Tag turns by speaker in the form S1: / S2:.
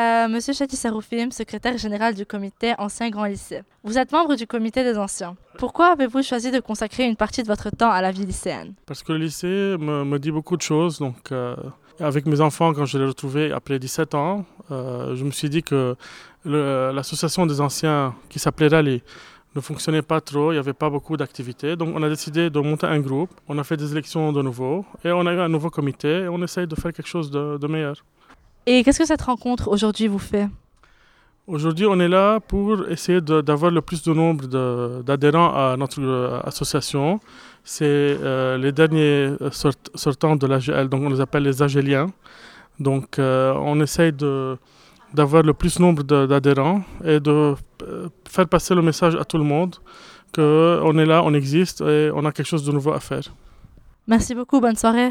S1: Euh, Monsieur Chati Saroufim, secrétaire général du comité Ancien Grand Lycée. Vous êtes membre du comité des anciens. Pourquoi avez-vous choisi de consacrer une partie de votre temps à la vie lycéenne?
S2: Parce que le lycée me, dit beaucoup de choses. Donc, euh, avec mes enfants, quand je les ai retrouvés après 17 ans, euh, je me suis dit que le- l'association des anciens, qui s'appelait Rally, ne fonctionnait pas trop, il n'y avait pas beaucoup d'activités. Donc on a décidé de monter un groupe, on a fait des élections de nouveau, et on a eu un nouveau comité, et on essaye de faire quelque chose de meilleur.
S1: Et qu'est-ce que cette rencontre aujourd'hui vous fait?
S2: Aujourd'hui, on est là pour essayer d'avoir le plus de nombre d'adhérents à notre euh, association. C'est euh, les derniers euh, sort- sortants de l'AGL, donc on les appelle les AGLiens. Donc euh, on essaye d'avoir le plus nombre d'adhérents et de faire passer le message à tout le monde qu'on est là, on existe et on a quelque chose de nouveau à faire.
S1: Merci beaucoup, bonne soirée.